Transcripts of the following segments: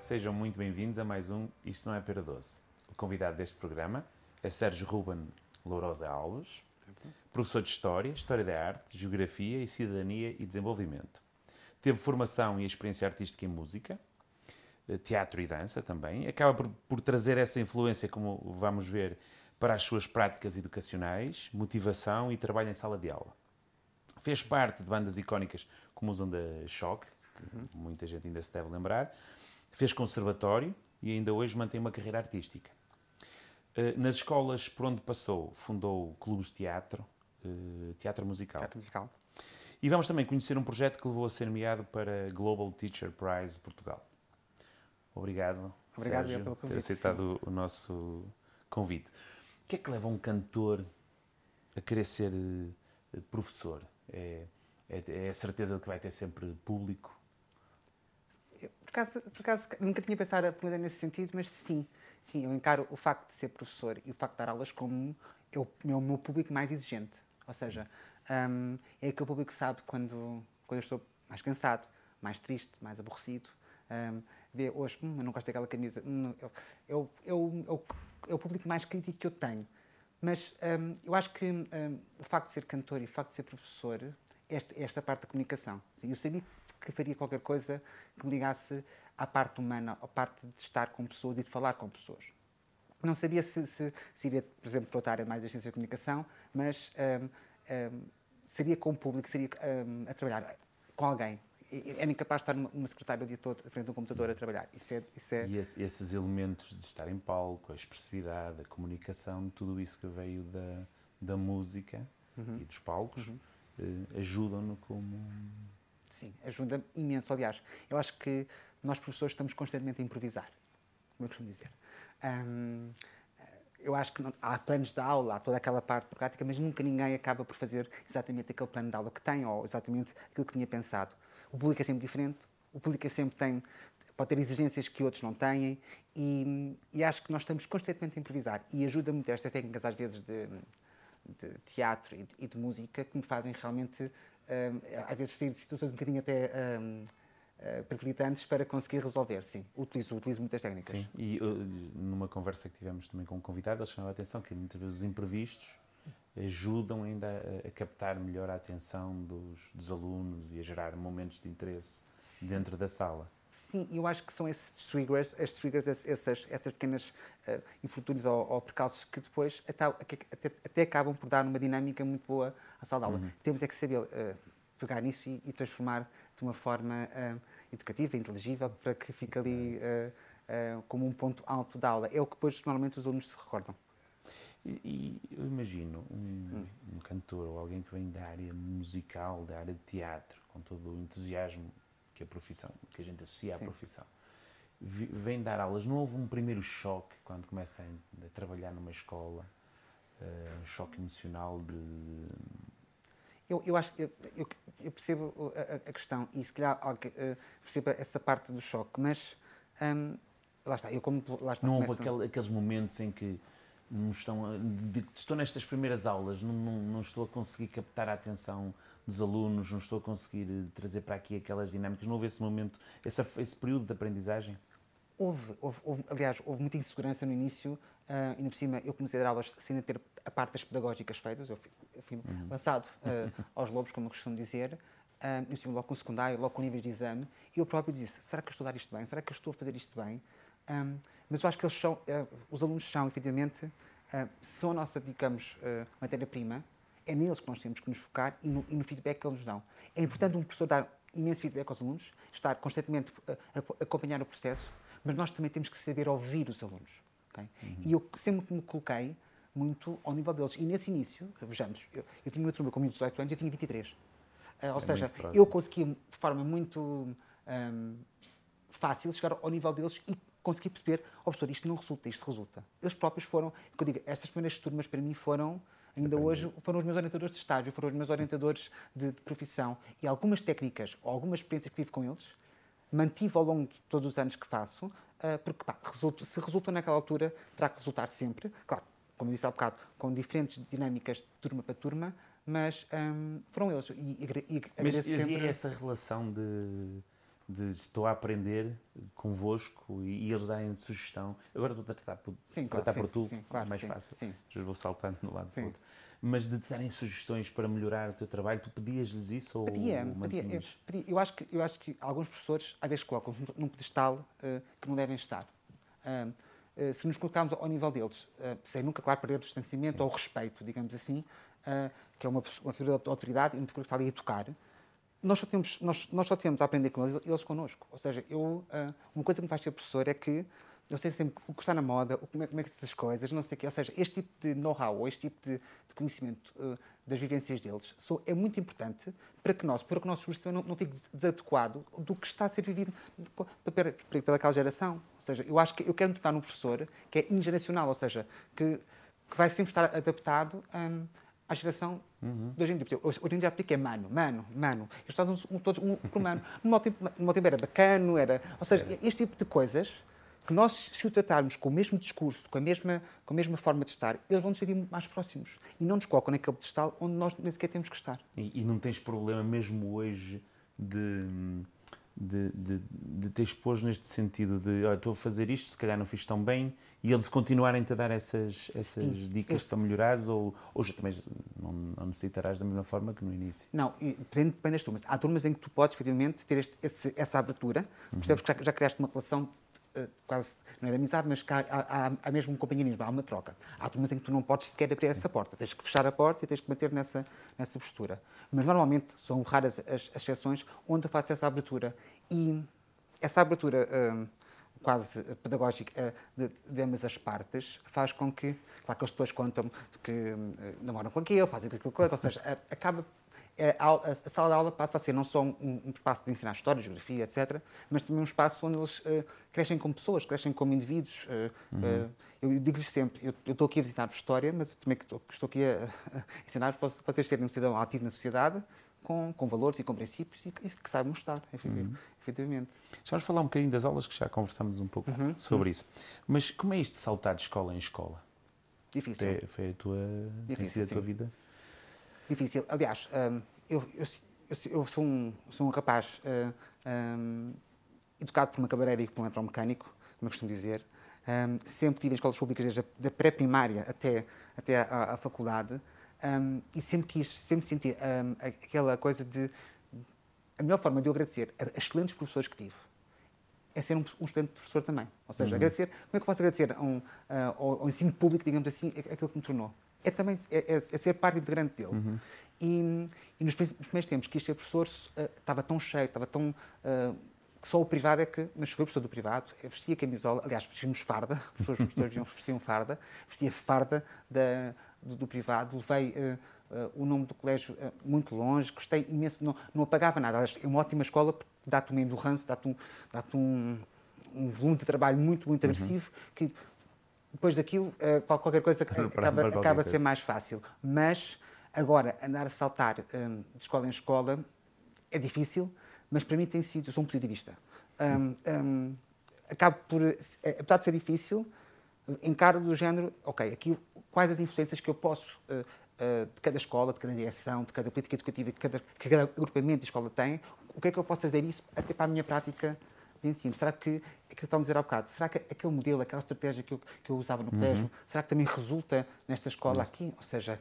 sejam muito bem-vindos a mais um Isto Não é Pera Doce. O convidado deste programa é Sérgio Ruben Lourosa Alves, professor de História, História da Arte, Geografia e Cidadania e Desenvolvimento. Teve formação e experiência artística em música, eh, teatro e dança também. Acaba por, por trazer essa influência, como vamos ver, para as suas práticas educacionais, motivação e trabalho em sala de aula. Fez parte de bandas icónicas como os Onda Choque, que uhum. muita gente ainda se deve lembrar, Fez conservatório e ainda hoje mantém uma carreira artística. Eh, nas escolas por onde passou, fundou clubes de teatro, eh, teatro musical. Teatro musical. E vamos também conhecer um projeto que levou a ser nomeado para Global Teacher Prize Portugal. Obrigado, Obrigado Sérgio, pelo convite. ter aceitado o nosso convite. O que é que leva um cantor a querer ser eh, professor? É, é, é a certeza de que vai ter sempre público? Por acaso, por acaso nunca tinha pensado a pergunta nesse sentido, mas sim, sim, eu encaro o facto de ser professor e o facto de dar aulas como eu, é o meu público mais exigente. Ou seja, um, é aquele público que sabe quando, quando eu estou mais cansado, mais triste, mais aborrecido. Um, vê hoje, hum, eu não gosto daquela camisa. Hum, eu, eu, eu, eu, é o público mais crítico que eu tenho. Mas um, eu acho que um, o facto de ser cantor e o facto de ser professor, esta, esta parte da comunicação. Eu sabia que faria qualquer coisa que me ligasse à parte humana, à parte de estar com pessoas e de falar com pessoas. Não sabia se, se, se iria, por exemplo, para outra área mais da ciência de comunicação, mas um, um, seria com o público, seria um, a trabalhar com alguém. Era incapaz de estar numa secretária o dia todo à frente de um computador a trabalhar. Isso é, isso é... E esse, esses elementos de estar em palco, a expressividade, a comunicação, tudo isso que veio da, da música uhum. e dos palcos, uhum. eh, ajudam-no como Sim, ajuda imenso. Aliás, eu acho que nós professores estamos constantemente a improvisar, como eu costumo dizer. Um, eu acho que não, há planos de aula, há toda aquela parte prática, mas nunca ninguém acaba por fazer exatamente aquele plano de aula que tem ou exatamente aquilo que tinha pensado. O público é sempre diferente, o público é sempre tem, pode ter exigências que outros não têm e, e acho que nós estamos constantemente a improvisar e ajuda muito estas técnicas, às vezes, de, de teatro e de, e de música que me fazem realmente às vezes sair de situações um bocadinho até um, uh, eh, periclitantes para conseguir resolver, sim. Utilizo, utilizo muitas técnicas. Sim, e uh, numa conversa que tivemos também com um convidado, ele chamou a atenção que muitas vezes os imprevistos ajudam ainda a, a captar melhor a atenção dos, dos, alunos e a gerar momentos de interesse sim. dentro da sala. Sim, eu acho que são esses triggers, triggers essas, essas pequenas uh, infortúnios ou, ou percalços que depois até, até, até, acabam por dar uma dinâmica muito boa à sala de aula. Uhum. Temos é que saber uh, pegar nisso e, e, transformar de uma forma uh, educativa, inteligível, para que fique ali como um ponto alto da aula. É o que depois normalmente os alunos se recordam. E, e eu imagino um, hum. um cantor ou alguém que vem da área musical, da área de teatro, com todo o entusiasmo que a profissão, que a gente associa à Sim. profissão, vem dar aulas. Não houve um primeiro choque quando começa a, trabalhar numa escola, uh, um choque emocional de. Eu, eu acho eu, eu, eu percebo a, a, questão e se calhar uh, percebo essa parte do choque, mas um, lá está, eu como lá está, Não houve aquele, aqueles momentos em que não estão a, de, estou nestas primeiras aulas, não, não, não estou a conseguir captar a atenção dos alunos, não estou a conseguir eh, trazer para aqui aquelas dinâmicas. Não houve esse momento, esse, esse período de aprendizagem? Houve, houve, houve, aliás, houve muita insegurança no início, uh, e no por cima eu comecei a dar aulas sem ter a parte das pedagógicas feitas, eu fui, eu fui uhum. lançado uh, aos lobos, como eu costumo dizer, uh, no cima logo com o secundário, logo com níveis de exame, e eu próprio disse, será que eu estou a dar isto bem? Será que eu estou a fazer isto bem? Um, mas eu acho que eles são, uh, os alunos são, efetivamente, uh, são a nossa, digamos, matéria-prima, é neles que nós temos que nos focar e no, e no, feedback que eles nos dão. É importante um professor dar imenso feedback aos alunos, estar constantemente a, a acompanhar o processo, mas nós também temos que saber ouvir os alunos. Okay? Uhum. E eu sempre me coloquei muito ao nível deles. E nesse início, vejamos, eu, eu tinha uma turma com 18 anos, eu tinha 23. Uh, ou é seja, eu conseguia de forma muito um, fácil chegar ao nível deles e conseguir perceber, oh professor, isto não resulta, isto resulta. Eles próprios foram, que eu digo, estas primeiras turmas para mim foram Ainda hoje foram os meus orientadores de estágio, foram os meus orientadores de, de profissão. E algumas técnicas ou algumas experiências que vivo com eles, mantive ao longo de todos os anos que faço, uh, porque pá, resulta, se resulta naquela altura, terá que resultar sempre. Claro, como disse há bocado, com diferentes dinâmicas de turma para turma, mas um, foram eles. E, e, e mas havia sempre... essa relação de, de estou a aprender convosco e, e eles darem sugestão. Agora estou a tratar por, Sim, claro, tratar sim, por tu, sim, claro, mais sim, fácil. sim. Já vou saltando de um lado para o outro. Mas de te darem sugestões para melhorar o teu trabalho, tu pedias-lhes isso ou Pedia, pedia, eu, pedia. Eu acho que, eu acho que alguns professores às vezes colocam-se num pedestal eh, que não devem estar. Eh, se nos colocarmos ao nível deles, eh, sem nunca, claro, perder o distanciamento ou o respeito, digamos assim, ah, que é uma, uma figura de autoridade e uma figura que está ali a tocar, nós só temos, nós, nós só temos a aprender com eles, eles connosco. Ou seja, eu, uma coisa que me faz ser professor é que eu sei sempre o que está na moda, como é, como é que se diz as coisas, não sei o quê. Ou seja, este tipo de know-how ou este tipo de, de conhecimento das vivências deles é muito importante para que nós, para que o nosso também não, não fique desadequado do que está a ser vivido pela, pela, pelaquela geração. Seja, eu acho que eu quero notar num professor que é ingeracional, ou seja, que, que vai sempre estar adaptado hum, à geração de hoje em dia. Hoje hoje em dia aplica é mano, mano, mano. Eles estavam um, todos um por mano. No meu tempo, no meu tempo era bacano, era... Ou seja, este tipo de coisas que nós, se o tratarmos com o mesmo discurso, com a mesma, com a mesma forma de estar, eles vão nos sentir mais próximos. E não nos colocam naquele pedestal onde nós nem sequer temos que estar. E, e não tens problema mesmo hoje de, de, de, de te expor neste sentido de olha, estou a fazer isto, se calhar não fiz tão bem, e eles continuarem-te a dar essas, essas Sim, dicas eu- para melhorares, ou, ou já também não, não necessitarás da mesma forma que no início. Não, depende, das turmas. Há turmas em que tu podes, efetivamente, ter este- esse- essa abertura, percebes que já, já criaste uma relação quase, não é de amizade, mas que há, há, há- mesmo um companheirismo, há uma troca. Há turmas em que tu não podes sequer abrir essa porta, tens que fechar a porta e tens que manter nessa, nessa postura. Mas normalmente são raras as, as exceções onde eu faço essa abertura. E essa abertura hum, quase pedagógica eh, de, de ambas as partes faz com que, claro que eles depois contam que hum, eh, namoram com aquilo, fazem com aquilo ou seja, acaba a, aula- a sala de aula passa a ser não só um, um espaço de ensinar história, geografia, etc., mas também um espaço onde eles eh, crescem como pessoas, crescem como indivíduos. eh, eh, eu digo-lhes sempre, eu, estou aqui a visitar história, mas eu também que estou, aqui a, a ensinar vo- vocês serem um cidadão ativo na sociedade, com, com valores e com princípios e, que- e que saibam estar, efetiv- efetivamente. Já vamos falar um bocadinho das aulas, que já conversámos um pouco Uhum, sobre isso. Mas como é isto de saltar de escola em escola? Difícil. É- foi a tua, tem Difícil, sido a tua vida? Difícil. Aliás, hum, eu, eu, eu- sou, um, sou um rapaz hum, hum, educado por uma cabeleireira e por um eletromecânico, como eu costumo dizer. Hum, sempre tive em escolas públicas desde a da pré-primária até, até à, à faculdade hum, e sempre quis, sempre senti hum, aquela coisa de... A melhor forma de eu agradecer a, a excelentes professores que tive é ser um, um excelente professor também. Ou seja, agradecer, como é que eu posso agradecer a um, ao, ao ensino público, digamos assim, aquilo que me tornou? É também é, é- é ser parte integrante dele. E, e nos, primeiros tempos que ser professor, ah, estava tão cheio, estava tão. ah, que só o privado é que. Mas fui professor do privado, eu vestia camisola, aliás, vestíamos farda, os professores, vestiam- farda, vestia farda da, do, do privado, levei. ah, o nome do colégio muito longe, gostei imenso, não, não apagava nada. Aliás, É uma ótima escola porque dá-te uma endurance, dá-te um, dá um, um volume de trabalho muito, muito agressivo que depois daquilo, eh, qual- qualquer coisa acaba, acaba a ser coisa. mais fácil. Mas, agora, andar a saltar hum, de escola em escola é difícil, mas para mim tem sido, eu sou um positivista. Hum, hum, acabo por, eh, apesar de ser difícil, encaro do género, ok, aqui quais as influências que eu posso, eh, eh, de cada escola, de cada direção, de cada política educativa que cada, que cada agrupamento de escola tem, o que é que eu posso fazer isso até para a minha prática de ensino? Será que, é que estamos a dizer há bocado, será que aquele modelo, aquela estratégia que eu, que eu usava no colégio, será que também resulta nesta escola aqui? Ou seja,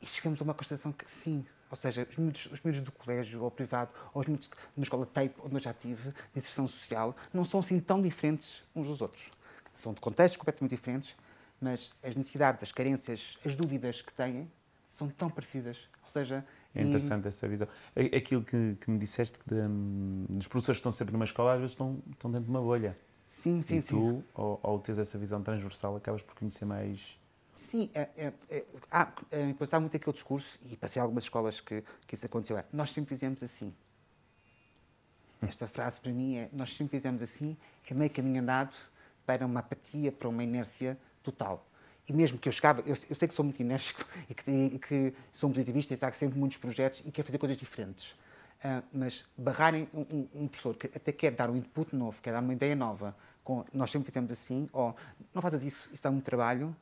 e chegamos a uma constatação que sim. Ou seja, os miúdos, os miúdos do colégio ou privado, ou os miúdos de uma escola TAPE, onde eu já tive, de inserção social, não são assim tão diferentes uns dos outros. São de contextos completamente diferentes, mas as necessidades, as carências, as dúvidas que têm são tão parecidas. Ou seja, É interessante essa visão. Aquilo que, que me disseste, que de, dos professores que estão sempre numa escola, às vezes estão, estão dentro de uma bolha. Sim, sim, e sim. tu, ao, ao teres essa visão transversal, acabas por conhecer mais. Sim, é, é, é, há, é, depois há muito aquele discurso, e passei algumas escolas que, que isso aconteceu, é, nós sempre fizemos assim. Esta frase para mim é, nós sempre fizemos assim, é meio caminho andado para uma apatia, para uma inércia total. E mesmo que eu chegava, eu, eu sei que sou muito enérgico e que, e que sou um positivista e trago sempre muitos projetos e quero fazer coisas diferentes. Ah, mas barrarem um, um- um professor que até quer dar um input novo, quer dar uma ideia nova, com, nós sempre fizemos assim, ou não fazes isso, isso dá muito trabalho,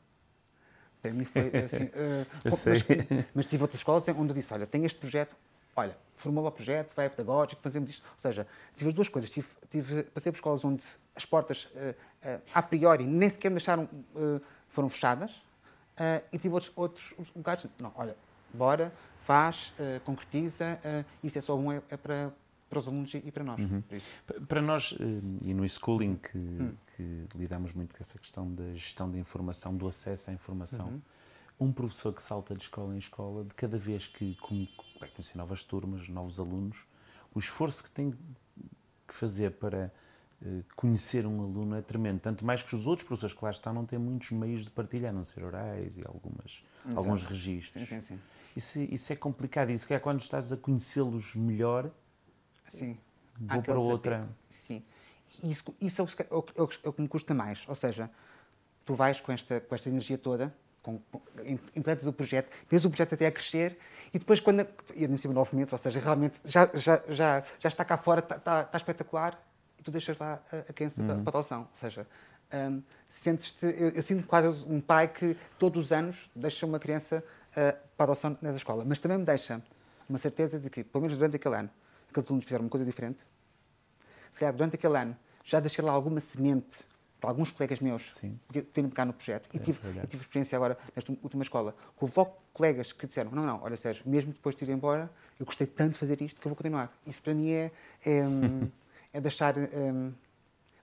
para mim foi assim. Eu bom, sei. Mas, mas tive outras escolas onde eu disse: olha, tenho este projeto, olha, formula o projeto, vai a pedagógico, fazemos isto. Ou seja, tive as duas coisas. Tive, tive, passei por escolas onde as portas, uh, uh, a priori, nem sequer me deixaram, uh, foram fechadas. e tive outros, outros lugares, não, olha, bora, faz, concretiza, isso é só um, é, é para, para os alunos e para nós. Uhum. Para nós, e no schooling, que, hum. que, lidamos muito com essa questão da gestão da informação, do acesso à informação, uhum. um professor que salta de escola em escola, de cada vez que vai conhecer novas turmas, novos alunos, o esforço que tem que fazer para uh, conhecer um aluno é tremendo. Tanto mais que os outros professores que lá estão não têm muitos meios de partilhar, a não ser orais e algumas, alguns registros. Sim, sim, sim. Isso, isso é complicado. Isso que é quando estás a conhecê-los melhor, sim. vou para outra. Sim. Isso, isso é, o, é, o, é o que me custa mais. Ou seja, tu vais com esta, com esta energia toda, com, implantas o projeto, vês o projeto até a crescer e depois, quando. E cima nove meses, ou seja, realmente já, já, já, já está cá fora, está, está, está espetacular e tu deixas lá a, a criança uhum. para, para a adoção. Ou seja, um, sentes-te. Eu, eu, sinto quase um pai que todos os anos deixa uma criança uh, para a adoção na escola, mas também me deixa uma certeza de que, pelo menos durante aquele ano, aqueles alunos fizeram uma coisa diferente. Se calhar durante aquele ano já deixei lá alguma semente para alguns colegas meus Sim. que têm cá no projeto. É, e, tive, e tive experiência agora nesta última escola. Houve logo colegas que disseram: Não, não, olha, Sérgio, mesmo depois de ir embora, eu gostei tanto de fazer isto que eu vou continuar. Isso para mim é, é, é deixar. Um,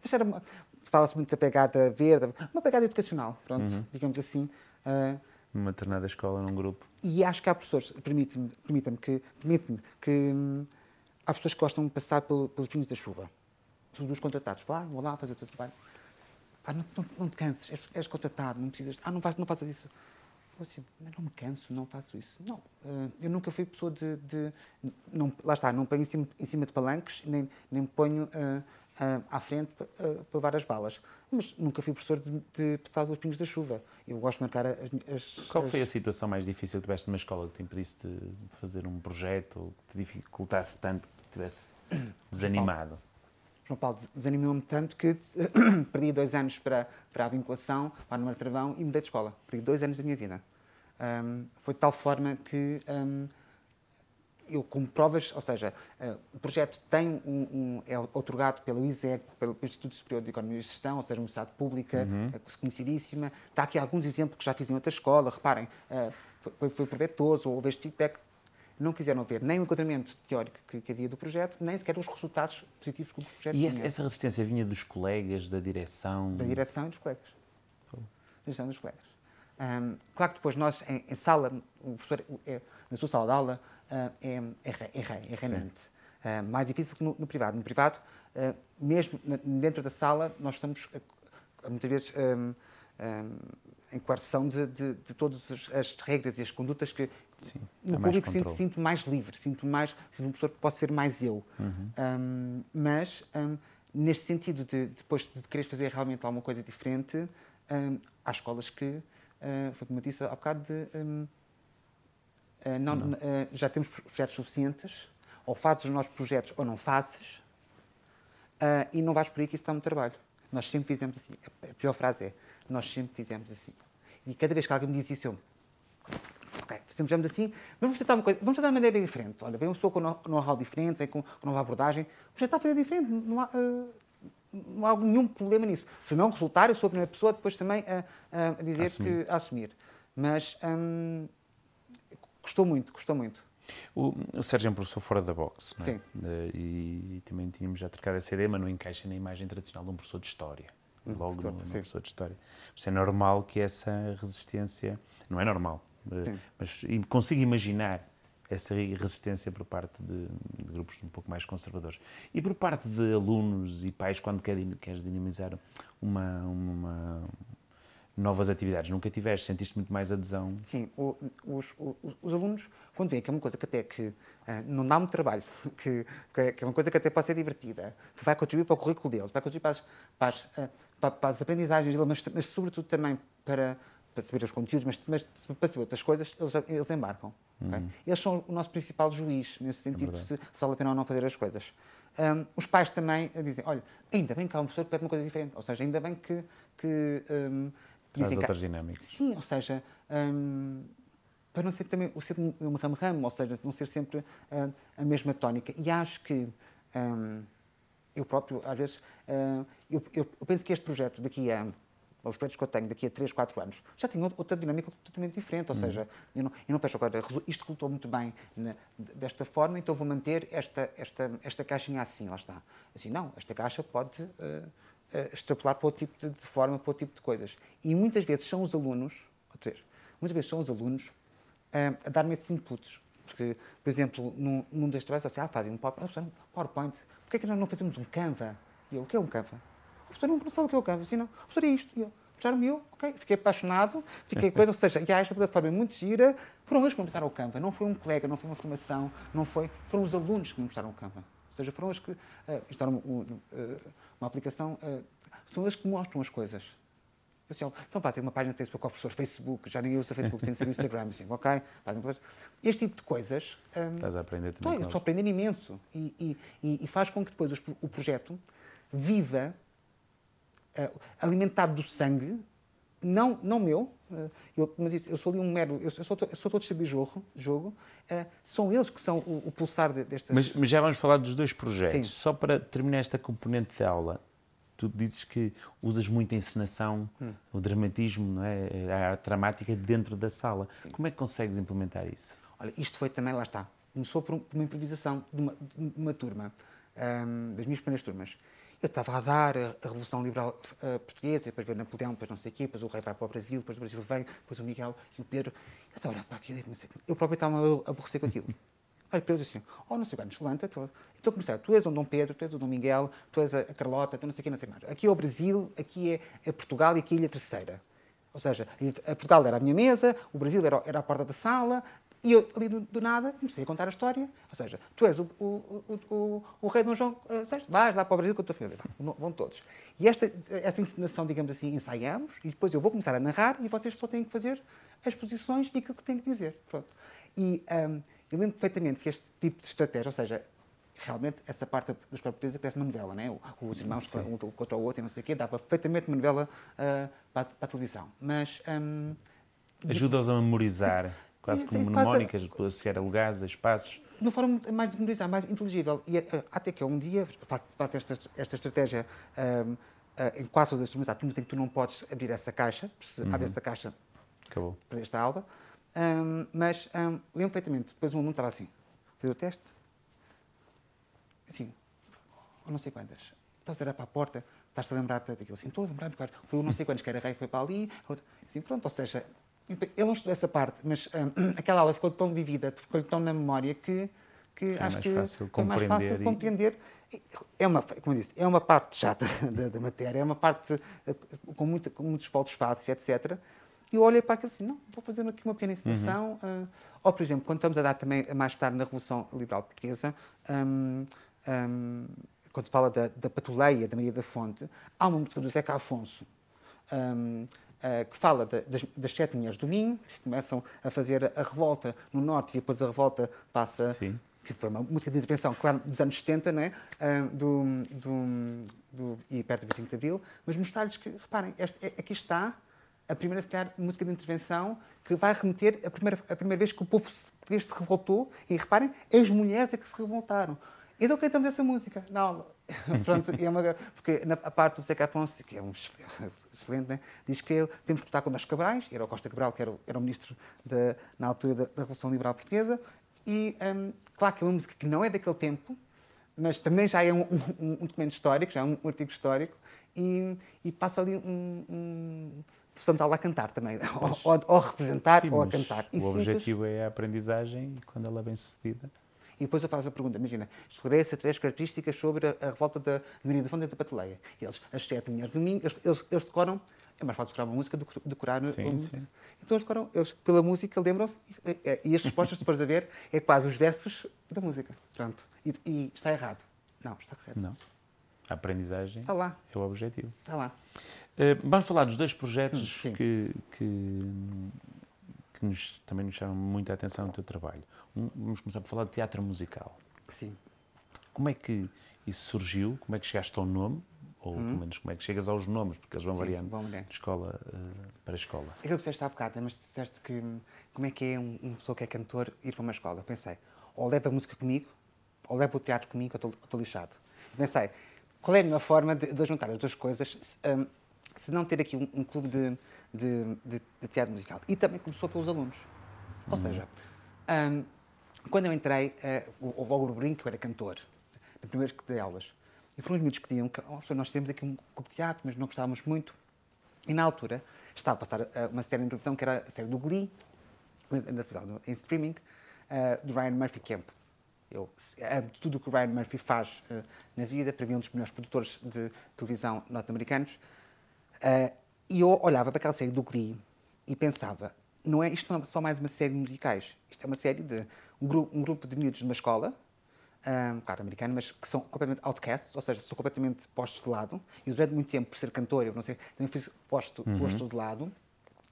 deixar uma, Fala-se muito da pegada verde, uma pegada educacional, pronto, uhum. digamos assim. Uh, uma determinada escola, num grupo. E acho que há professores, permite-me permite que, permite que hum, há pessoas que gostam de passar pelo, pelos pingos da chuva. São dos contratados. Vá, vou lá fazer o teu trabalho. Ah, não, não, não, te canses, és, és contratado, não precisas. Ah, não, faz, não faças isso. Eu assim, não me canso, não faço isso. Não, uh, eu nunca fui pessoa de. de não, lá está, não ponho em cima, em cima de palanques, nem, nem me ponho uh, uh, à frente para levar as balas. Mas nunca fui professor de, de petar os pingos da chuva. Eu gosto de marcar as. as Qual foi a situação mais difícil que tiveste numa escola que te impedisse de fazer um projeto ou que te dificultasse tanto que te tivesse desanimado? João Paulo desanimou-me tanto que perdi dois anos para, para a vinculação, para no Travão e mudei de escola. Perdi dois anos da minha vida. Um, foi de tal forma que um, eu, como provas, ou seja, uh, o projeto tem um, um, é otorgado pelo ISEC, pelo Instituto Superior de Economia e Gestão, ou seja, uma universidade pública, uhum. uh, conhecidíssima. Está aqui alguns exemplos que já fiz em outra escola. Reparem, uh, foi, foi proveitoso, houve este feedback não quiseram ver nem o enquadramento teórico que, que, havia do projeto, nem sequer os resultados positivos que o projeto e tinha. E essa resistência vinha dos colegas, da direção? Da direção e dos colegas. Da direção dos colegas. Um, claro que depois nós, em, em sala, o professor, é, na sua sala de aula, uh, é, é, é, é reinante. Uh, mais difícil que no, no privado. No privado, uh, mesmo na, dentro da sala, nós estamos muitas vezes um, um, em coerção de, de, de, todas as, as, regras e as condutas que Sim, no público sinto, sinto mais livre, sinto mais, sinto um professor que posso ser mais eu. Uhum. Um, mas neste sentido de depois de querer fazer realmente alguma coisa diferente, há escolas que, uh, foi como eu disse há bocado, de, uh, não, não. Uh, já temos projetos suficientes, ou fazes os nossos projetos ou não fazes, e não vais por aí que isso está no trabalho. Nós sempre fizemos assim. A pior frase é: nós sempre fizemos assim. E cada vez que alguém me diz isso, eu. Ok, fizemos assim, vamos tentar uma coisa, vamos tentar de maneira diferente. Olha, vem uma pessoa com um know-how diferente, vem com, com nova abordagem, vamos tentar fazer diferente. Não há, não há nenhum problema nisso. Se não resultar, eu sou a primeira pessoa depois também a, a dizer assumir. que a assumir. Mas hum, custou muito, custou muito. O, o Sérgio é um professor fora da box, é? Sim. E, e, também tínhamos já trocado essa ideia, mas não encaixa na imagem tradicional de um professor de História. Hum, Logo no, no professor de História. Isso é normal que essa resistência... Não é normal, Sim. mas consigo imaginar essa resistência por parte de, de, grupos um pouco mais conservadores. E por parte de alunos e pais, quando queres, dinamizar uma, uma, novas atividades? Nunca tiveste? Sentiste muito mais adesão? Sim, o, os, os, os, alunos, quando veem que é uma coisa que até que uh, não dá muito trabalho, que, que, é uma coisa que até pode ser divertida, que vai contribuir para o currículo deles, vai contribuir para as, para as, para, para as aprendizagens deles, mas, mas, sobretudo também para, para saber os conteúdos, mas, mas para saber outras coisas, eles, eles embarcam. Okay? Uhum. Eles são o nosso principal juiz, nesse sentido, é se, se vale a pena ou não fazer as coisas. Um, os pais também dizem, olha, ainda bem que há uma pessoa que pede uma coisa diferente, ou seja, ainda bem que, que um, Traz outras dinâmicas. Sim, ou seja, hum, para não ser também o ser um ramo-ramo, ou seja, não ser sempre uh, a mesma tónica. E acho que um, eu próprio, às vezes, uh, eu, eu, penso que este projeto daqui a os projetos que eu tenho daqui a 3, 4 anos, já tem outra dinâmica totalmente diferente. Ou uhum. seja, eu não, eu não fecho agora, isto resultou muito bem na, desta forma, então vou manter esta, esta, esta caixinha assim, lá está. Assim, não, esta caixa pode uh, uh, extrapolar para outro tipo de, de, forma, para outro tipo de coisas. E muitas vezes são os alunos, outra vez, muitas vezes são os alunos uh, a dar-me esses inputs. Porque, por exemplo, num, num destes trabalhos, assim, ah, fazem um PowerPoint, porquê é que nós não fazemos um Canva? E eu, o que é um Canva? A professora não sabe o que é o Canva, assim, não. A professora é isto. E eu, mostraram-me eu, ok, fiquei apaixonado, fiquei coisa, ou seja, e esta plataforma é muito gira, foram eles que me mostraram o Canva, não foi um colega, não foi uma formação, não foi, foram os alunos que me mostraram o Canva. Ou seja, foram eles que uh, mostraram uh, uma aplicação, uh, são eles que mostram as coisas. Assim, então, pá, tem uma página de Facebook, o professor Facebook, já ninguém usa Facebook, tem que ser Instagram, assim, ok? Este tipo de coisas. Um, Estás a aprender também. Estou, estou a aprender imenso. E, e, e, faz com que depois o projeto viva, alimentado do sangue, não, não meu, uh, eu, mas isso, eu sou ali um mero, eu, eu sou, eu sou todo de jogo, jogo uh, são eles que são o, o pulsar de, destas... Mas, mas, já vamos falar dos dois projetos. Sim. Só para terminar esta componente de aula, tu dizes que usas muito a encenação, hum. o dramatismo, não é? a arte dramática dentro da sala. Sim. Como é que consegues implementar isso? Olha, isto foi também, lá está, começou por, uma improvisação de uma, de uma turma, um, das minhas primeiras turmas. Eu estava a dar a, a Revolução Liberal uh, Portuguesa, depois veio Napoleão, depois não sei o quê, depois o rei vai para o Brasil, depois o Brasil vem, depois o Miguel e o Pedro. Eu estava a olhar para aquilo e eu próprio estava a aborrecer com aquilo. Olha eles assim, oh, não sei quantos, levanta-te. Estou a começar, tu és o Dom Pedro, tu és o Dom Miguel, tu és a Carlota, tu não sei o que, não sei mais. Aqui é o Brasil, aqui é, é Portugal e aqui é a Ilha Terceira. Ou seja, a Portugal era a minha mesa, o Brasil era, era a porta da sala, e eu, ali do, do, nada, comecei a contar a história. Ou seja, tu és o, o, o, o rei Dom João VI, uh, vais lá para o Brasil com a tua família. Vão todos. E esta, essa encenação, digamos assim, ensaiamos, e depois eu vou começar a narrar, e vocês só têm que fazer as posições e aquilo que têm que dizer. Pronto. E um, eu lembro perfeitamente que este tipo de estratégia, ou seja, realmente essa parte dos escola portuguesa parece uma novela, né? os irmãos um contra o outro e não sei o quê, dava perfeitamente uma novela uh, para, para, a televisão. Mas. Um, Ajuda-os a memorizar, quase como mnemónicas, a associar a lugares, a espaços. De uma forma mais memorizar, mais inteligível. E uh, até que um dia faço, esta, esta estratégia. Um, uh, em quase todas as turmas, há turmas em que tu não podes abrir essa caixa, se uhum. abre essa caixa Acabou. para esta aula. Um, mas um, lembro perfeitamente, depois um aluno estava assim, fez o teste, assim, ou não sei quantas. Estás a olhar para a porta, estás-te a lembrar daquilo assim, estou a lembrar-me, claro, foi o não sei quantos que era rei, foi para ali, assim, pronto, ou seja, ele não estudou essa parte, mas um, aquela aula ficou tão vivida, ficou tão na memória que, que acho que foi mais fácil e... compreender. É uma, como eu disse, é uma parte chata da, da matéria, é uma parte eh, com, muita, com muitos voltos fáceis, etc. E eu olhei para aquilo assim, não, vou fazer aqui uma pequena encenação. Uhum. Uh, ou, por exemplo, quando estamos a dar também, mais tarde, na Revolução Liberal Portuguesa, um, um, quando se fala da, da Patuleia, da Maria da Fonte, há uma música do Zeca Afonso, um, ah, que fala das, das, sete mulheres do Minho, que começam a fazer a, revolta no Norte e depois a revolta passa... Sim. Que foi uma música de intervenção, claro, dos anos 70, né? Uh, do, do, do, e perto do 25 de Abril, mas mostrar-lhes que, reparem, este, é, aqui está a primeira, se calhar, música de intervenção que vai remeter a primeira, a primeira vez que o povo português se revoltou. E reparem, as mulheres é que se revoltaram. Então cantamos essa música na aula. Pronto, é uma, porque na, a parte do Zeca Afonso, que é um excelente, né? diz que ele, temos que lutar contra os Cabrais, era o Costa Cabral, que era, era o ministro de, na altura da, da, Revolução Liberal Portuguesa, e um, claro que é uma música que não é daquele tempo, mas também já é um, um, um documento histórico, já é um, artigo histórico, e, e passa ali um possamos estar lá a cantar também, ou, ou, representar sim, ou a cantar. E o objetivo é a aprendizagem e quando ela é bem sucedida. E depois eu faço a pergunta, imagina, esclareça três características sobre a, a revolta da da Fonte da Pateleia. E eles, as sete mulheres de mim, eles, eles, eles, decoram, é mais fácil decorar uma música do que decorar... Sim, um, sim. Então eles decoram, eles, pela música, lembram-se, e, e, as respostas, se fores a ver, é quase os versos da música. Pronto. E, e está errado. Não, está correto. Não. A aprendizagem está lá. é o objetivo. Está lá. Uh, vamos falar dos dois projetos hum, que, que, que nos, também nos chamam muita atenção no teu trabalho. Um, vamos começar por falar de teatro musical. Sim. Como é que isso surgiu? Como é que chegaste ao nome? Ou pelo menos como é que chegas aos nomes, porque eles vão Sim, variando variando. de escola uh, para escola. Aquilo que disseste há bocado, mas disseste que hum, como é que é um, uma pessoa que é cantor ir para uma escola? Eu pensei, ou leva a música comigo, ou leva o teatro comigo, eu estou lixado. Eu pensei, qual é a melhor forma de, de juntar as duas coisas, um, se não ter aqui um, um clube de, de, de, de, teatro musical? E também começou pelos alunos. Ou uhum. seja, um, quando eu entrei, uh, logo o brinco, eu era cantor, na primeira que dei aulas. E foram os miúdos que diziam que oh, nós temos aqui um clube de teatro, mas não gostávamos muito. E na altura estava a passar eh, uma série em televisão que era a série do Glee, na televisão, em streaming, uh, do Ryan Murphy Camp. Eu amo tudo o que o Ryan Murphy faz uh, na vida, para mim, um dos melhores produtores de televisão norte-americanos. Uh, e eu olhava para aquela série do Glee e pensava: não é, isto não é só mais uma série de musicais, isto é uma série de um, gru um grupo de miúdos de uma escola um, claro, americano, mas que são completamente outcasts, ou seja, são completamente postos de lado. E durante muito tempo, por ser cantor, eu não sei, também fui posto, uhum. posto de lado.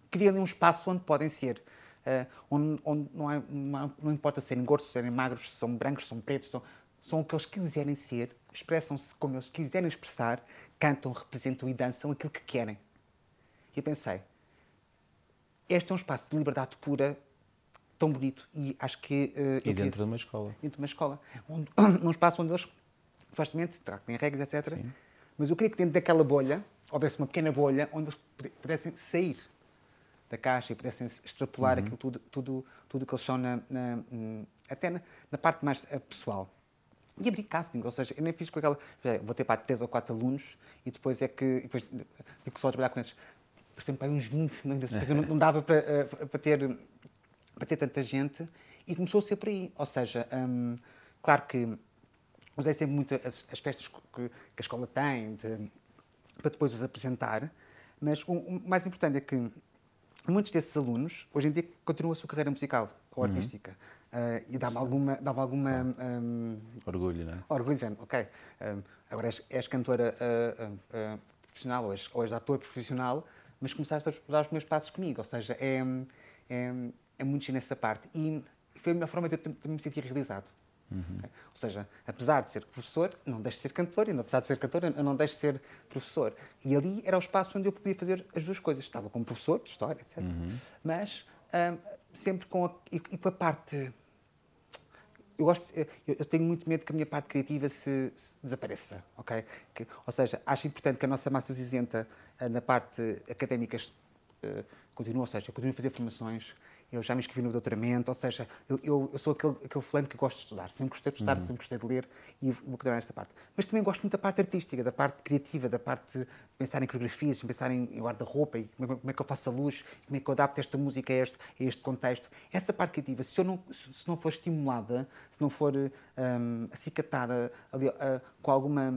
Que ali um espaço onde podem ser, uh, onde, onde não, há, não, não, importa serem gordos, serem magros, se são brancos, se são pretos, são, são o que eles quiserem ser, expressam-se como eles quiserem expressar, cantam, representam e dançam aquilo que querem. E eu pensei, este é um espaço de liberdade pura tão bonito e acho que... Uh, e dentro queria, de uma escola. Dentro de uma escola. Onde, num espaço onde eles, supostamente, têm regras, etc. Sim. Mas eu queria que dentro daquela bolha houvesse uma pequena bolha onde eles pudessem sair da caixa e pudessem extrapolar uhum. aquilo tudo, tudo, tudo que eles são na, na até na, na, parte mais uh, pessoal. E abrir casting, ou seja, eu nem fiz com aquela. Vou ter para três ou quatro alunos e depois é que. Depois fico só a trabalhar com eles. Por exemplo, uns 20, não, não dava para, uh, para ter para ter tanta gente e começou a ser por aí. Ou seja, hum, claro que usei sempre muito as, as festas que, que, a escola tem de, para depois os apresentar, mas o, o, mais importante é que muitos desses alunos hoje em dia continuam a sua carreira musical ou uhum. artística. Uh, e dá-me alguma. Dá alguma um, orgulho, não é? Orgulho, já, ok. Um, agora és, és cantora uh, uh, profissional ou és, ou és ator profissional, mas começaste a explorar os meus passos comigo. Ou seja, é, é, é muito nessa parte. E foi a melhor forma de eu me sentir realizado. Uhum. Ou seja, apesar de ser professor, não deixo de ser cantor, e apesar de ser cantor, eu não deixo de ser professor. E ali era o espaço onde eu podia fazer as duas coisas. Estava como professor de história, etc. Uhum. Mas um, sempre com a, e, e, com a parte. Eu, gosto, eu, eu, tenho muito medo que a minha parte criativa se, se desapareça, ok? Que, ou seja, acho importante que a nossa massa cinzenta eh, na parte académica uh, continue, ou seja, continue a fazer formações, eu já me inscrevi no doutoramento, ou seja, eu, eu, eu sou aquele, aquele fulano que gosta de estudar, sempre gostei de estudar, uhum. sempre gostei de ler e vou continuar nesta parte. Mas também gosto muito da parte artística, da parte criativa, da parte de pensar em coreografias, de pensar em, em guarda-roupa, como é, como é, que eu faço a luz, como é que eu adapto esta música a este, a este contexto. Essa parte criativa, se, eu não, se não for estimulada, se não for um, acicatada ali, uh, com, alguma,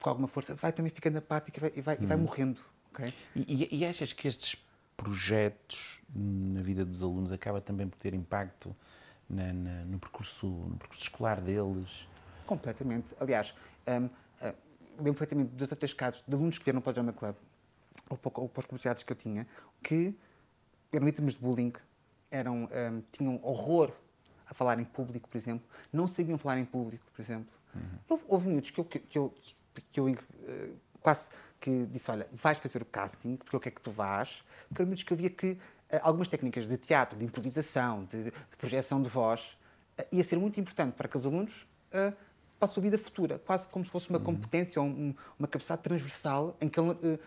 com alguma força, vai também ficando apática e vai, e vai, uhum. e vai morrendo. Okay? E, e, e achas que estes projetos na vida dos alunos acaba também por ter impacto na, na, no, percurso, no percurso escolar deles? Completamente. Aliás, um, uh, lembro perfeitamente de dois ou três casos de alunos que vieram para o Drama Club, ou para, ou para os comerciais que eu tinha, que eram vítimas de bullying, eram, um, tinham horror a falar em público, por exemplo, não sabiam falar em público, por exemplo. Uhum. Houve, houve minutos que eu, que, que eu, que eu uh, quase que disse, olha, vais fazer o casting, porque eu quero que tu vás, porque eram que eu via que uh, algumas técnicas de teatro, de improvisação, de, de projeção de voz, uh, ia ser muito importante para que os alunos uh, para a sua vida futura, quase como se fosse uma uhum. competência ou um, uma capacidade transversal em que ele uh,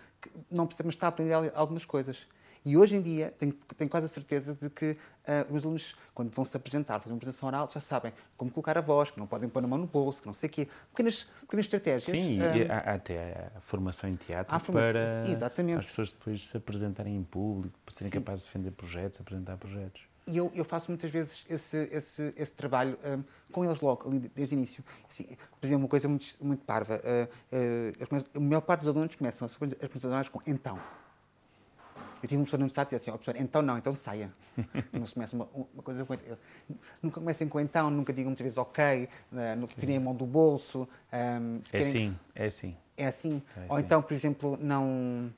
não precisa, mas está a aprender algumas coisas. E hoje em dia, tenho, tenho quase a certeza de que uh, os alunos, quando vão se apresentar, fazer uma apresentação oral, já sabem como colocar a voz, que não podem pôr a mão no bolso, que não sei o quê. Pequenas, pequenas estratégias. Sim, um, e há, há até a formação em teatro formação, para exatamente. as pessoas depois se apresentarem em público, para serem Sim. capazes de defender projetos, apresentar projetos. E eu, eu, faço muitas vezes esse, esse, esse trabalho um, com eles logo, ali, desde o início. Assim, por exemplo, uma coisa muito, muito parva. Uh, uh, a maior parte dos alunos começam as apresentações com então. Eu tive um professor no estado que dizia assim, oh, professor, então não, então saia. não se começa uma, uma coisa com... Nunca comecem com então, nunca digam muitas vezes ok, uh, tirem a mão do bolso. Um, é, querem... sim, é sim, é assim. É Ou assim. então, por exemplo, não...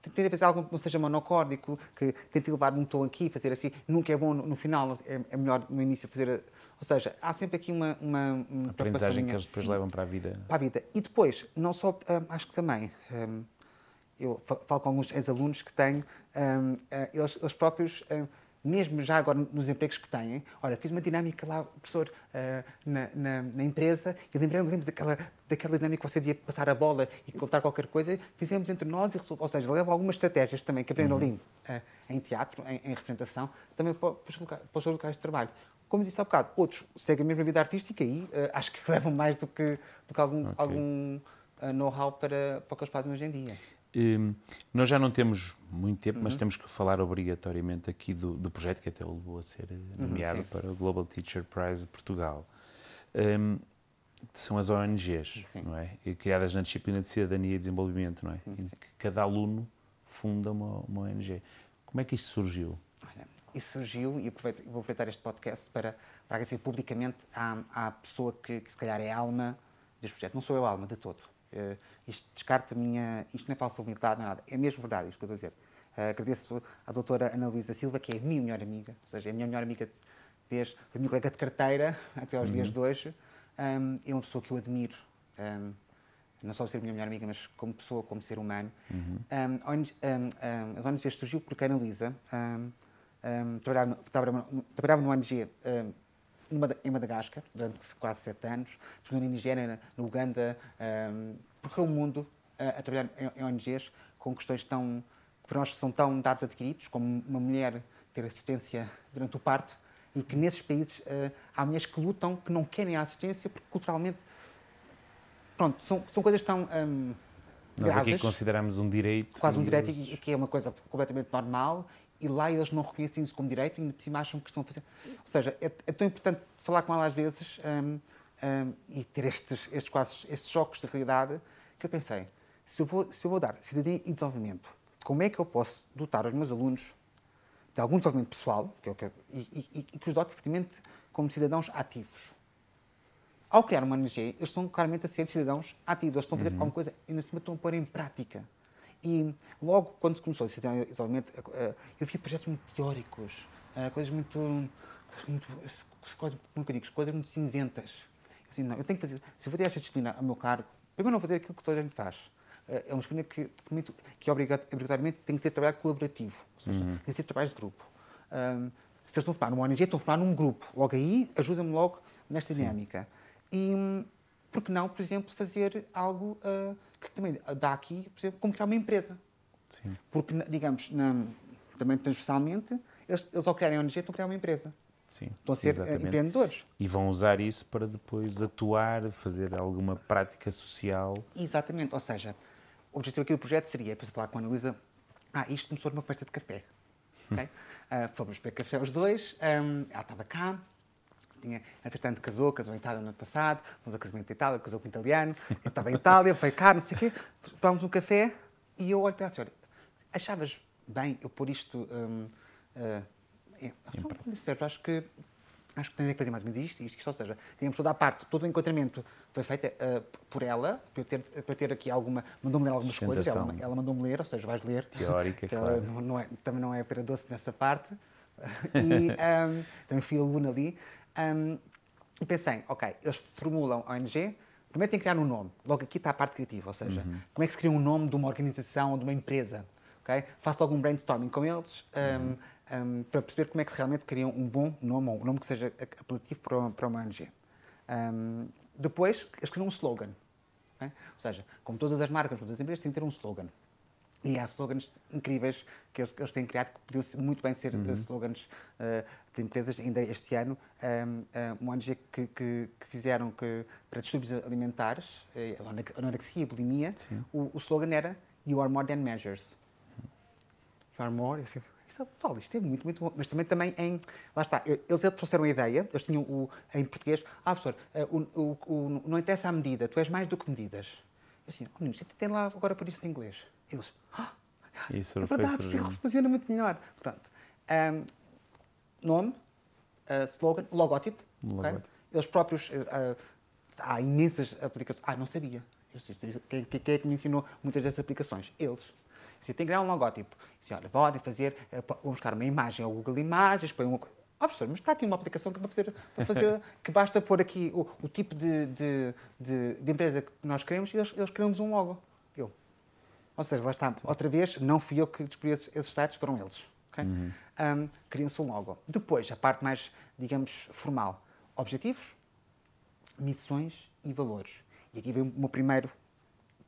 tente fazer algo que não seja monocórdico, que tente levar um tom aqui, fazer assim, nunca é bom no, no final, é, é, melhor no início fazer. Ou seja, há sempre aqui uma. uma, uma aprendizagem que eles depois levam para a vida. Para a vida. E depois, não só, um, acho que também. Um, eu falo com alguns ex-alunos que tenho, um, uh, eles, eles, próprios mesmo já agora nos empregos que têm, olha, fiz uma dinâmica lá, professor, uh, na, na, na, empresa, e lembrei-me daquela, daquela dinâmica que você dizia passar a bola e contar qualquer coisa, fizemos entre nós, e, ou seja, levo algumas estratégias também que aprendo uhum. ali uh, em teatro, em, em, representação, também para, para, os locais, para os locais de trabalho. Como disse há bocado, outros seguem a mesma vida artística e uh, acho que levam mais do que, do que algum, okay. algum know-how para, para o que eles fazem hoje em dia. Um, nós já não temos muito tempo, uhum. mas temos que falar obrigatoriamente aqui do, do, projeto que até levou a ser uhum, nomeado uhum, para o Global Teacher Prize de Portugal. Um, são as ONGs, sim. não é? E criadas na disciplina de cidadania e desenvolvimento, não é? Em que cada aluno funda uma, uma ONG. Como é que isso surgiu? Olha, isso surgiu, e aproveito, vou aproveitar este podcast para, para agradecer publicamente à, à pessoa que, que, se calhar é a alma deste projeto. Não sou eu a alma, de todo Uh, isto descarta a minha. Isto não é falsa humildade, não é nada. É mesmo verdade isto que eu estou a dizer. Uh, agradeço à doutora Ana Luísa Silva, que é a minha melhor amiga, ou seja, é a minha melhor amiga desde a minha colega de carteira até aos uhum. dias de hoje. Um, é uma pessoa que eu admiro. Um, não só ser a minha melhor amiga, mas como pessoa, como ser humano. Uhum. Um, um, as ONGs surgiu porque a Ana Luísa trabalhava, trabalhava, trabalhava no ONG em Madagascar, durante quase sete anos, depois na Nigéria, na Uganda, um, percorreu o mundo a, a trabalhar em, em, ONGs com questões tão, que para nós são tão dados adquiridos, como uma mulher ter assistência durante o parto, e que nesses países uh, há mulheres que lutam, que não querem a assistência, porque culturalmente, pronto, são, são coisas tão... Um, nós aqui consideramos um direito. Quase um direito, que é uma coisa completamente normal e lá eles não reconhecem isso como direito e ainda por cima acham que estão a fazer. Ou seja, é, é tão importante falar com ela às vezes um, um, e ter estes, estes, quase, estes choques de realidade que eu pensei, se eu vou, se eu vou dar cidadania e desenvolvimento, como é que eu posso dotar os meus alunos de algum desenvolvimento pessoal que é que, e, e, e, que os dote efetivamente como cidadãos ativos? Ao criar uma ONG, eles estão claramente a ser cidadãos ativos, eles estão a fazer uhum. alguma coisa e, ainda cima, estão a pôr em prática. E logo quando se começou a e desenvolvimento, eh, eu vi projetos muito teóricos, eh, coisas muito, muito coisas, nunca digo, coisas muito cinzentas. Eu, assim, não, eu tenho que fazer, se eu vou ter esta disciplina ao meu cargo, primeiro não fazer aquilo que toda a gente faz. Eh, é uma disciplina que, que, que obrigatoriamente tem que ter trabalho colaborativo, ou seja, uhum. tem que ser trabalhos de grupo. Um, se eles estão a formar numa ONG, estão a formar num grupo. Logo aí, ajuda-me logo nesta Sim. dinâmica. E, hum, por que não, por exemplo, fazer algo uh, que também dá aqui, por exemplo, como criar uma empresa. Sim. Porque, digamos, na, também transversalmente, eles, eles ao criarem a ONG estão a criar uma empresa. Sim, estão a ser eh, exatamente. empreendedores. E vão usar isso para depois atuar, fazer alguma prática social. Exatamente, ou seja, o objetivo aqui do projeto seria, depois falar com a Ana Luísa, ah, isto começou numa festa de café. Okay? uh, fomos beber café os dois, um, ela estava cá, tinha, entretanto, casou, casou em Itália no ano passado, fomos ao casamento em Itália, casou com um italiano, eu estava em Itália, foi cá, não sei o quê, tomámos um café e eu olho para ela e olha, achavas bem eu pôr isto... Um, uh, é, certo, acho que acho que tem que fazer mais ou menos isto, isto, isto, ou seja, tínhamos toda a parte, todo o encontramento foi feito uh, por ela, para eu ter, para ter aqui alguma, mandou-me ler algumas coisas, ela, ela mandou-me ler, ou seja, vais ler. Teórica, claro. Ela não, não é, também não é para doce nessa parte. e um, também fui aluna ali. Um, e pensei, ok, eles formulam a ONG, primeiro tem que criar um nome. Logo aqui está a parte criativa, ou seja, uhum. como é que se cria um nome de uma organização ou de uma empresa. Okay? Faço logo um brainstorming com eles um, uhum. um, para perceber como é que realmente criam um bom nome, ou um nome que seja apelativo para, para uma ONG. Depois, eles criam um slogan. Okay? Ou seja, como todas as marcas, todas as empresas, têm que ter um slogan. E há slogans incríveis que eles, eles têm criado, que podiam muito bem ser uhum. slogans uh, de empresas. Ainda este ano, um, eh, uma ONG que, que, que, fizeram que, para distúrbios alimentares, uh, anorexia e bulimia, o, o, slogan era You are more than measures. You are more. Isto, falo, isto é muito, muito bom. Mas também, também em. Lá está, eles trouxeram a ideia, eles tinham o, em português, ah, professor, o, o, o, não interessa a medida, tu és mais do que medidas. Eu assim, oh, meninos, tem lá agora por isso em inglês. Eles, ah, isso é verdade, sim, funciona muito melhor. Pronto. Um, nome, uh, slogan, logótipo. Okay? Eles próprios, uh, há imensas aplicações. Ah, não sabia. Quem, quem é que me ensinou muitas dessas aplicações? Eles. Você tem que criar um logótipo. Assim, olha, podem fazer, eh, vão buscar uma imagem ao Google Imagens, põe uma ah, professor, mas está aqui uma aplicação que, para fazer, para fazer, que basta pôr aqui o, o tipo de, de, de, de, empresa que nós queremos e eles, eles criam-nos um logo. Ou seja, lá está, outra vez, não fui eu que descobri esses, esses sites, foram eles. Okay? Uhum. Um, criam-se um logo. Depois, a parte mais, digamos, formal. Objetivos, missões e valores. E aqui vem o meu primeiro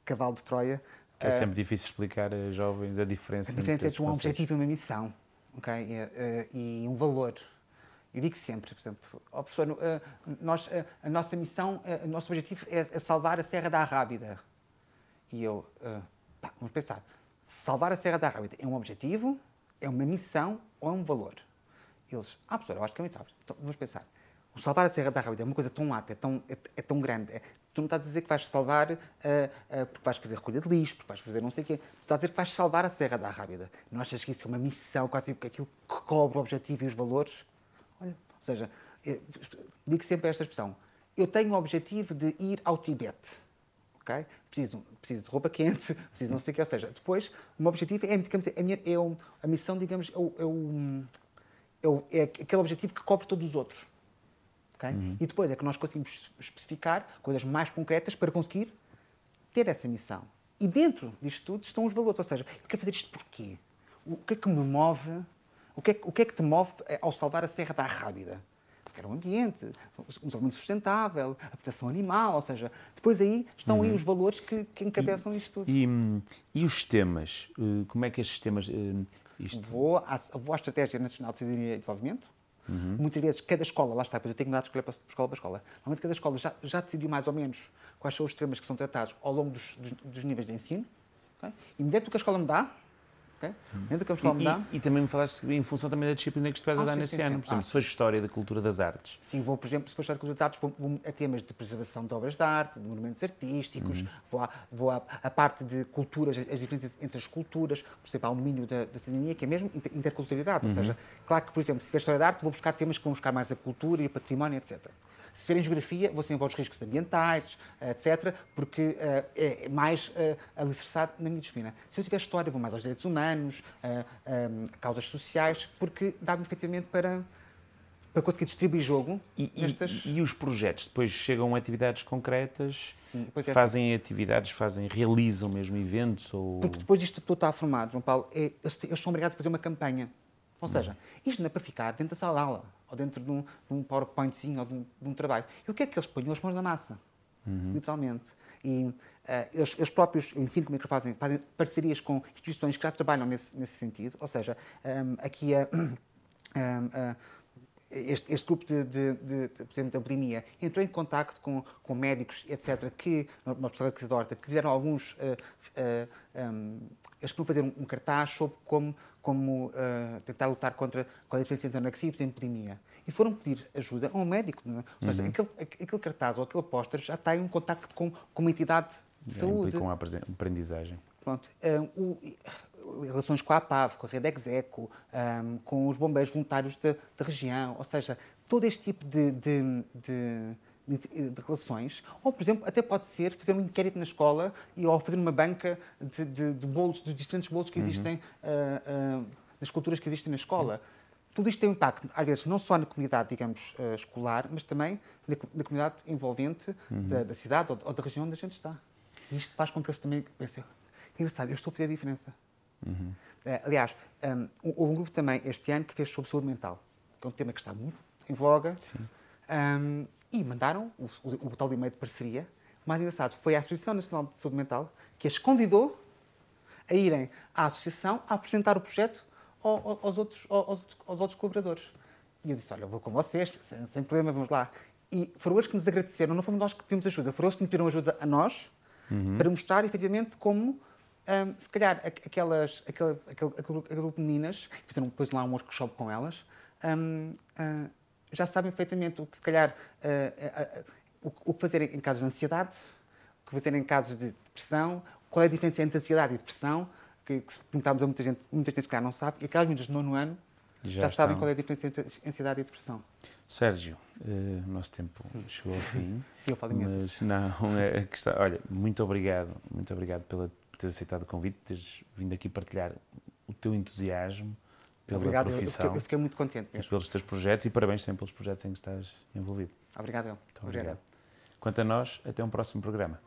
cavalo de Troia. É sempre uh, difícil explicar a jovens a diferença, a diferença entre um objetivo e uma missão. Okay? E, uh, e um valor. Eu digo sempre, por exemplo, oh, professor, uh, nós, uh, a nossa missão, uh, o nosso objetivo é, é, salvar a Serra da Arrábida. E eu, pá, vamos pensar, salvar a Serra da Arrábida é um objetivo, é uma missão ou é um valor? Eles, ah, professor, eu acho que é uma missão. Então, vamos pensar, o salvar a Serra da Arrábida é uma coisa tão lata, é tão, é, é tão grande. É, tu não estás a dizer que vais salvar porque vais fazer recolha de lixo, porque vais fazer não sei o quê. Tu estás a dizer que vais salvar a Serra da Arrábida. Não achas que isso é uma missão, quase tipo aquilo que cobre o objetivo e os valores? Olha, ou seja, digo sempre esta expressão. Eu tenho o objetivo de ir ao Tibete. Okay? Preciso, preciso de roupa quente, preciso não sei o que. Ou seja, depois, o meu objetivo é, digamos, é é a missão, digamos, é, o, é, o, é, é aquele objetivo que cobre todos os outros. Okay? Uhum. E depois é que nós conseguimos especificar coisas mais concretas para conseguir ter essa missão. E dentro disto tudo estão os valores. Ou seja, eu quero fazer isto porquê? O que é que me move o que, é, o que é que te move ao salvar a Serra da Rábida? Se quer o ambiente, um desenvolvimento sustentável, a proteção animal, ou seja, depois aí estão uhum. aí os valores que, que encabeçam e, isto tudo. E, e, os temas? Eh, como é que estes temas... Eh, isto... Vou, à, vou à Estratégia Nacional de Cidadania e Desenvolvimento, Uhum. Muitas vezes, cada escola, lá está, depois eu tenho que dar de escolher para escola para escola. Normalmente, cada escola já, já decidiu mais ou menos quais são os temas que são tratados ao longo dos, dos, dos níveis de ensino. Okay? E mediante o que a escola me dá, Okay? E, e, e, também me falaste em função também da disciplina que vais ah, a dar sim, nesse sim, ano. Sim. Por exemplo, ah, se for História da Cultura das Artes. Sim, vou, por exemplo, se for História da Cultura das Artes, vou, vou a temas de preservação de obras de arte, de monumentos artísticos, uhum. vou, à, vou à, à, parte de culturas, as diferenças entre as culturas, por exemplo, há um domínio da, da cidadania que é mesmo interculturalidade. Uhum. Ou seja, claro que, por exemplo, se tiver História da Arte, vou buscar temas que vão buscar mais a cultura e o património, etc. Se tiverem geografia, vou sempre aos riscos ambientais, etc., porque uh, é mais uh, alicerçado na minha disciplina. Se eu tiver história, vou mais aos direitos humanos, causas sociais, porque dá-me efetivamente para para conseguir distribuir jogo. E, nestas... e, e, os projetos depois chegam a atividades concretas, Sim, é fazem assim. atividades, fazem, realizam mesmo eventos? Ou... Porque depois disto tudo está formado, João Paulo, é, eles, eles são obrigados a fazer uma campanha. Ou seja, isto não é para ficar dentro da sala de aula ou dentro de um, de um PowerPointzinho ou de um, de um trabalho. E o que é que eles ponham as mãos na massa? Uhum. Literalmente. E uh, eles, eles, próprios, eu ensino como é que fazem, fazem parcerias com instituições que já trabalham nesse, nesse sentido, ou seja, um, aqui a. Uh, este, este, grupo de, de, de, por exemplo, da bulimia entrou em contato com, com médicos, etc., que, uma pessoa de Dorta, que fizeram alguns, uh, uh, um, eles queriam fazer um, um cartaz sobre como como uh, tentar lutar contra, contra a diferença entre anorexia e bulimia. E foram pedir ajuda a um médico. Não é? Ou seja, uhum. aquele, aquele cartaz ou aquele póster já está em um contacto com, com uma entidade de saúde. Com a aprendizagem. Pronto. O, relações com a APAV, com a Rede Execo, um, com os bombeiros voluntários da, da, região, ou seja, todo este tipo de, de, de de, relações, ou, por exemplo, até pode ser fazer um inquérito na escola e, ou fazer uma banca de, de, de bolos, dos diferentes bolos que uhum. existem, uhum. uh, uh, nas culturas que existem na escola. Sim. Tudo isto tem um impacto, às vezes, não só na comunidade, digamos, uh, escolar, mas também na, na comunidade envolvente uhum. da, da, cidade ou, ou, da região onde a gente está. E isto faz com que eles também pensem, engraçado, eu estou a fazer a diferença. Uhum. aliás, um, houve um grupo também este ano que fez sobre saúde mental, que é um tema que está muito em voga. Um, e mandaram o, o, o tal e-mail de parceria. O mais engraçado foi a Associação Nacional de Saúde Mental que as convidou a irem à associação a apresentar o projeto aos outros, aos, aos outros colaboradores. E eu disse, olha, eu vou com vocês, sem, sem, problema, vamos lá. E foram eles que nos agradeceram, não fomos nós que pedimos ajuda, foram eles que nos pediram ajuda a nós uhum. para mostrar, efetivamente, como, um, se calhar, aquelas, aquele, aquele, aquele, grupo de meninas, fizeram depois lá um workshop com elas, um, uh, já sabem perfeitamente o que, se calhar, uh, uh, o que fazer em casos de ansiedade, o que fazer em casos de depressão, qual é a diferença entre ansiedade e depressão, que, que se perguntarmos a muita gente, muita gente que não sabe, e aquelas meninas de nono ano já, já sabem qual é a diferença entre ansiedade e depressão. Sérgio, o nosso tempo chegou ao fim. Eu falo imenso. Mas não, é que está, olha, muito obrigado, muito obrigado pela teres aceitado o convite, teres vindo aqui partilhar o teu entusiasmo pela Obrigado, eu- profissão eu fiquei, eu fiquei muito contente mesmo. pelos teus projetos e parabéns também pelos projetos em que estás envolvido. Obrigado, eu. Muito obrigado. Quanto a nós, até um próximo programa.